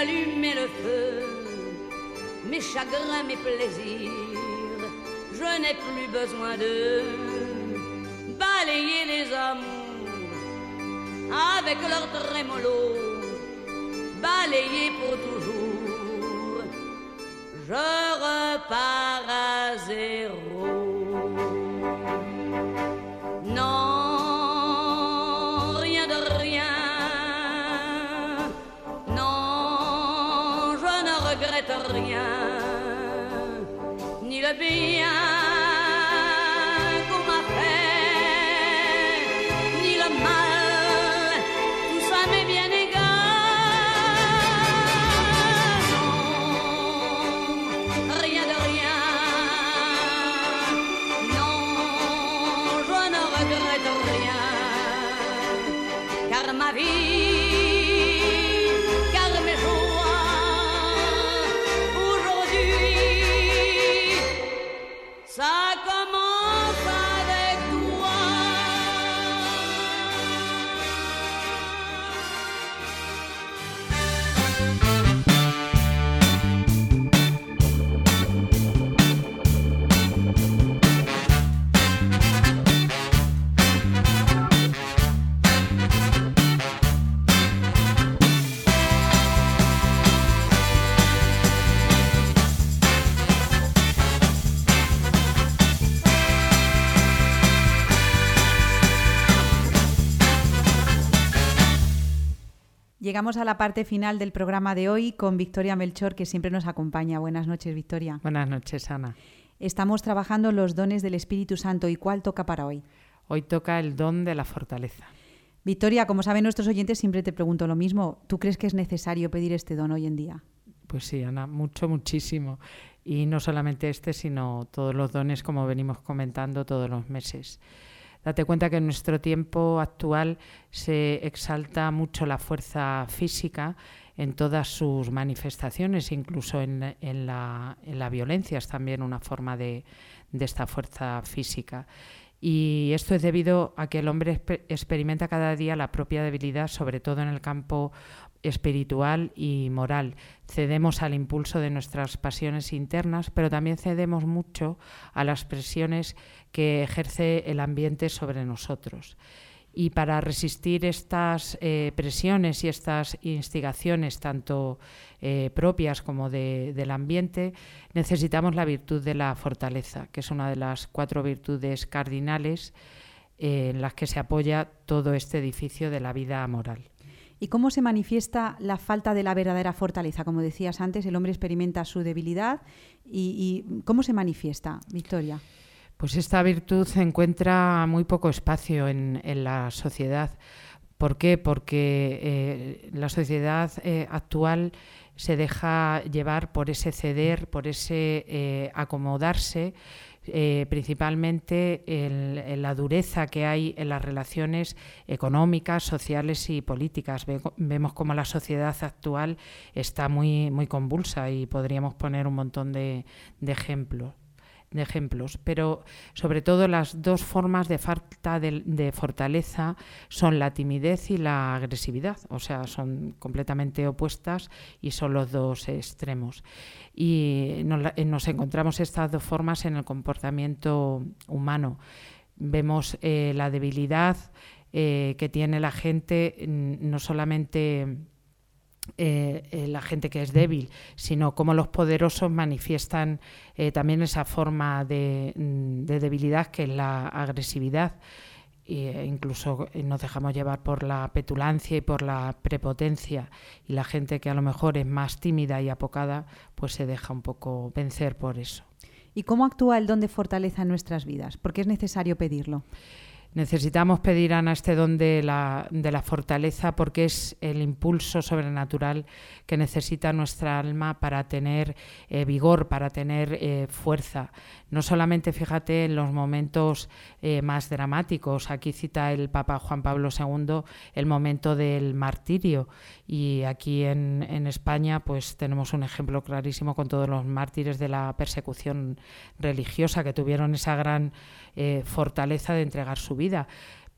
allumé le feu, mes chagrins, mes plaisirs. Je n'ai plus besoin de balayer les amours avec leur trémolo, balayer pour toujours. Je repars à zéro. Llegamos a la parte final del programa de hoy con Victoria Melchor, que siempre nos acompaña. Buenas noches, Victoria. Buenas noches, Ana. Estamos trabajando los dones del Espíritu Santo. ¿Y cuál toca para hoy? Hoy toca el don de la fortaleza. Victoria, como saben nuestros oyentes, siempre te pregunto lo mismo. ¿Tú crees que es necesario pedir este don hoy en día? Pues sí, Ana, mucho, muchísimo. Y no solamente este, sino todos los dones, como venimos comentando todos los meses. Date cuenta que en nuestro tiempo actual se exalta mucho la fuerza física en todas sus manifestaciones, incluso en, la, en la violencia es también una forma de, esta fuerza física. Y esto es debido a que el hombre exper- experimenta cada día la propia debilidad, sobre todo en el campo espiritual y moral. Cedemos al impulso de nuestras pasiones internas, pero también cedemos mucho a las presiones que ejerce el ambiente sobre nosotros. Y para resistir estas eh, presiones y estas instigaciones, tanto eh, propias como de- del ambiente, necesitamos la virtud de la fortaleza, que es una de las cuatro virtudes cardinales eh, en las que se apoya todo este edificio de la vida moral. ¿Y cómo se manifiesta la falta de la verdadera fortaleza? Como decías antes, el hombre experimenta su debilidad. ¿Y, cómo se manifiesta, Victoria? Pues esta virtud encuentra muy poco espacio en, en la sociedad. ¿Por qué? Porque eh, la sociedad eh, actual se deja llevar por ese ceder, por ese eh, acomodarse, eh, principalmente en, en la dureza que hay en las relaciones económicas, sociales y políticas. Ve- vemos como la sociedad actual está muy, muy convulsa y podríamos poner un montón de ejemplos de ejemplos, pero sobre todo las dos formas de falta de, fortaleza son la timidez y la agresividad, o sea, son completamente opuestas y son los dos extremos. Y nos encontramos estas dos formas en el comportamiento humano. Vemos eh, la debilidad eh, que tiene la gente, mm, no solamente eh, la gente que es débil, sino cómo los poderosos manifiestan eh, también esa forma de, mm, de debilidad que es la agresividad. E incluso nos dejamos llevar por la petulancia y por la prepotencia y la gente que a lo mejor es más tímida y apocada pues se deja un poco vencer por eso. ¿Y cómo actúa el don de fortaleza en nuestras vidas? ¿Por qué es necesario pedirlo? Necesitamos pedir, Ana, este don de la, de la fortaleza porque es el impulso sobrenatural que necesita nuestra alma para tener eh, vigor, para tener eh, fuerza. No solamente, fíjate, en los momentos eh, más dramáticos. Aquí cita el Papa Juan Pablo II el momento del martirio y aquí en, en España pues tenemos un ejemplo clarísimo con todos los mártires de la persecución religiosa que tuvieron esa gran eh, fortaleza de entregar su vida.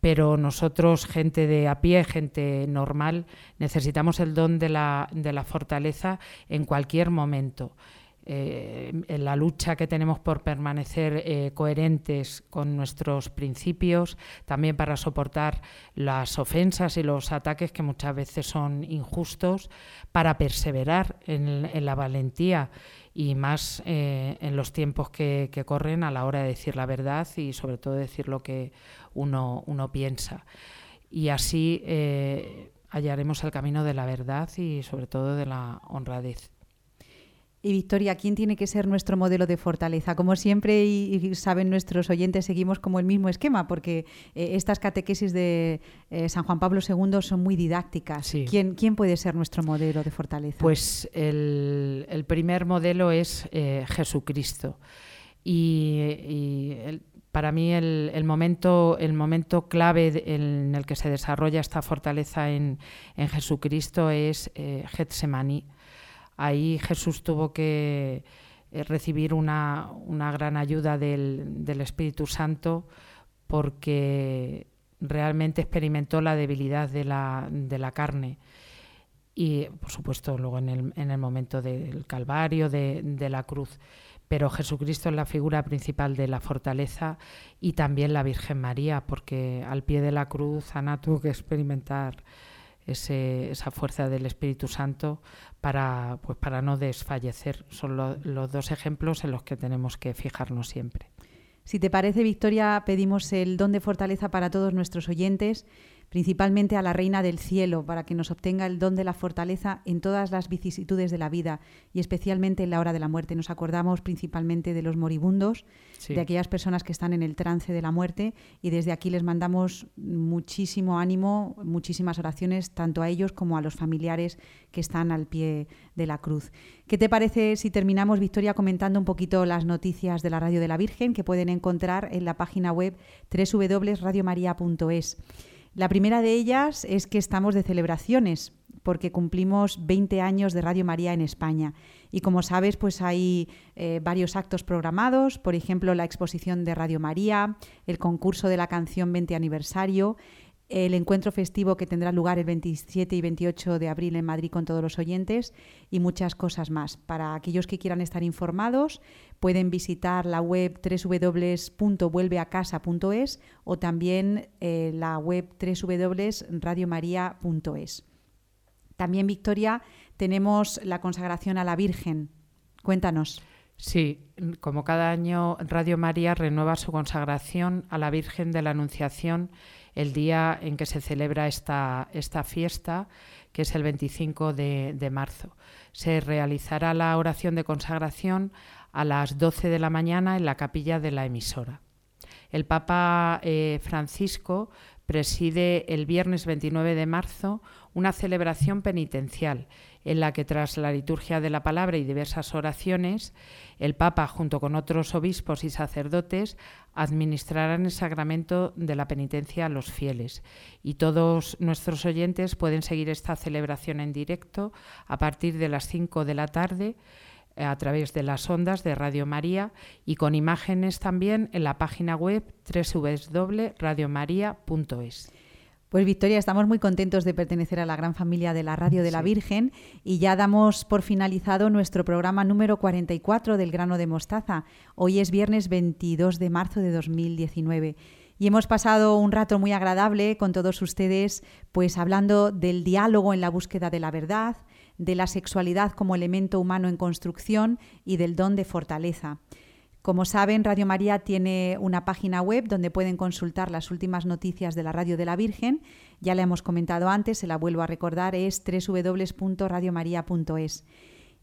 Pero nosotros, gente de a pie, gente normal, necesitamos el don de la, de la fortaleza en cualquier momento. Eh, en la lucha que tenemos por permanecer eh, coherentes con nuestros principios, también para soportar las ofensas y los ataques que muchas veces son injustos, para perseverar en, en la valentía y más eh, en los tiempos que, que, corren a la hora de decir la verdad y sobre todo decir lo que uno, uno piensa. Y así eh, hallaremos el camino de la verdad y sobre todo de la honradez. Y Victoria, ¿quién tiene que ser nuestro modelo de fortaleza? Como siempre, y, y saben nuestros oyentes, seguimos como el mismo esquema, porque eh, estas catequesis de eh, San Juan Pablo II son muy didácticas. Sí. ¿Quién, ¿Quién, puede ser nuestro modelo de fortaleza? Pues el, el primer modelo es eh, Jesucristo. Y, y el, para mí el, el, momento, el momento clave en el que se desarrolla esta fortaleza en, en Jesucristo es Getsemaní. Ahí Jesús tuvo que eh, recibir una, una, gran ayuda del, del, Espíritu Santo porque realmente experimentó la debilidad de la, de la carne. Y, por supuesto, luego en el, en el momento del Calvario, de, de la cruz pero Jesucristo es la figura principal de la fortaleza y también la Virgen María, porque al pie de la cruz Ana tuvo que experimentar ese, esa fuerza del Espíritu Santo para, pues, para no desfallecer. Son lo, los dos ejemplos en los que tenemos que fijarnos siempre. Si te parece, Victoria, pedimos el don de fortaleza para todos nuestros oyentes, principalmente a la Reina del Cielo, para que nos obtenga el don de la fortaleza en todas las vicisitudes de la vida y especialmente en la hora de la muerte. Nos acordamos principalmente de los moribundos, sí. de aquellas personas que están en el trance de la muerte y desde aquí les mandamos muchísimo ánimo, muchísimas oraciones, tanto a ellos como a los familiares que están al pie de la cruz. ¿Qué te parece si terminamos, Victoria, comentando un poquito las noticias de la Radio de la Virgen que pueden encontrar en la página web www.radiomaria.es? La primera de ellas es que estamos de celebraciones. porque cumplimos 20 años de Radio María en España. Y como sabes, pues hay eh, varios actos programados, por ejemplo, la exposición de Radio María, el concurso de la canción 20 aniversario, el encuentro festivo que tendrá lugar el 27 y 28 de abril en Madrid con todos los oyentes y muchas cosas más. Para aquellos que quieran estar informados, pueden visitar la web www.vuelveacasa.es o también eh, la web www.radiomaria.es. También, Victoria, tenemos la consagración a la Virgen. Cuéntanos. Sí, como cada año Radio María renueva su consagración a la Virgen de la Anunciación el día en que se celebra esta, esta fiesta, que es el 25 de, de marzo. Se realizará la oración de consagración a las 12 de la mañana en la capilla de la emisora. El Papa eh, Francisco preside el viernes 29 de marzo una celebración penitencial en la que tras la liturgia de la palabra y diversas oraciones, el Papa, junto con otros obispos y sacerdotes, administrarán el sacramento de la penitencia a los fieles. Y todos nuestros oyentes pueden seguir esta celebración en directo a partir de las 5 de la tarde eh, a través de las ondas de Radio María y con imágenes también en la página web www.radiomaria.es. Pues Victoria, estamos muy contentos de pertenecer a la gran familia de la Radio de la Virgen y ya damos por finalizado nuestro programa número 44 del grano de mostaza. Hoy es viernes 22 de marzo de 2019 y hemos pasado un rato muy agradable con todos ustedes, pues hablando del diálogo en la búsqueda de la verdad, de la sexualidad como elemento humano en construcción y del don de fortaleza. Como saben, Radio María tiene una página web donde pueden consultar las últimas noticias de la Radio de la Virgen. Ya la hemos comentado antes, se la vuelvo a recordar, es www.radiomaria.es.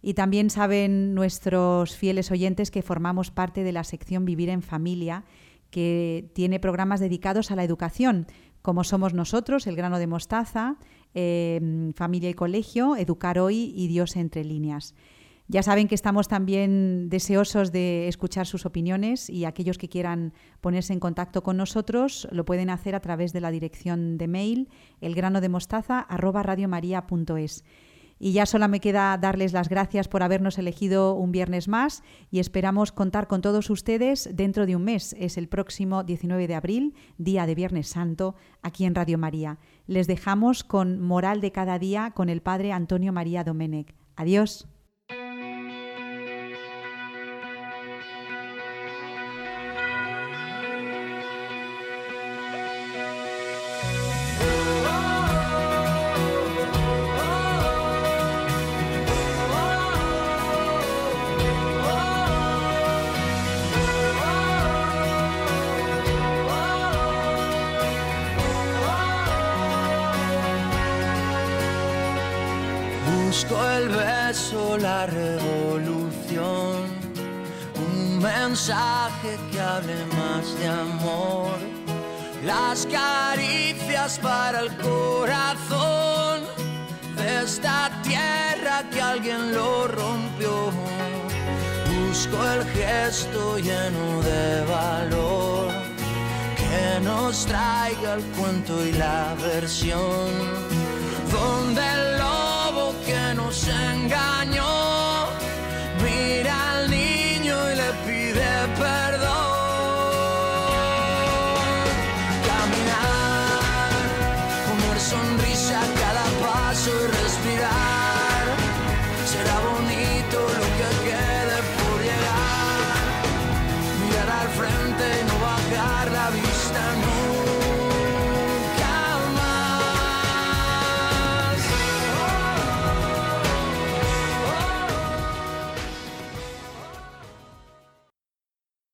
Y también saben nuestros fieles oyentes que formamos parte de la sección Vivir en Familia, que tiene programas dedicados a la educación, como somos nosotros, El grano de mostaza, eh, Familia y Colegio, Educar hoy y Dios entre líneas. Ya saben que estamos también deseosos de escuchar sus opiniones y aquellos que quieran ponerse en contacto con nosotros lo pueden hacer a través de la dirección de mail elgranodemostaza@radiomaria.es. Y ya solo me queda darles las gracias por habernos elegido un viernes más y esperamos contar con todos ustedes dentro de un mes. Es el próximo 19 de abril, día de Viernes Santo, aquí en Radio María. Les dejamos con Moral de cada día con el Padre Antonio María Domenech. Adiós.